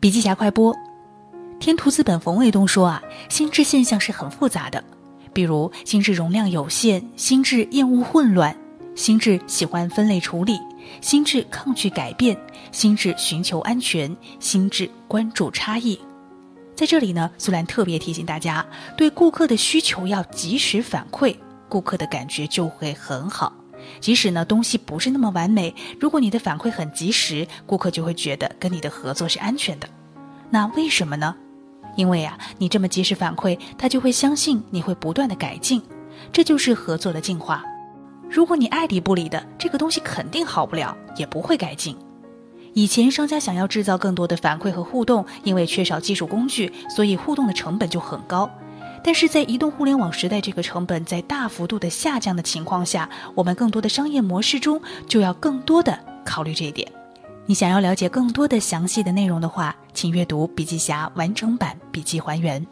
笔记侠快播，天图资本冯卫东说啊，心智现象是很复杂的，比如心智容量有限，心智厌恶混乱，心智喜欢分类处理，心智抗拒改变，心智寻求安全，心智关注差异。在这里呢，苏兰特别提醒大家，对顾客的需求要及时反馈，顾客的感觉就会很好。即使呢东西不是那么完美，如果你的反馈很及时，顾客就会觉得跟你的合作是安全的。那为什么呢？因为啊，你这么及时反馈，他就会相信你会不断的改进，这就是合作的进化。如果你爱理不理的，这个东西肯定好不了，也不会改进。以前商家想要制造更多的反馈和互动，因为缺少技术工具，所以互动的成本就很高。但是在移动互联网时代，这个成本在大幅度的下降的情况下，我们更多的商业模式中就要更多的考虑这一点。你想要了解更多的详细的内容的话，请阅读笔记侠完整版笔记还原。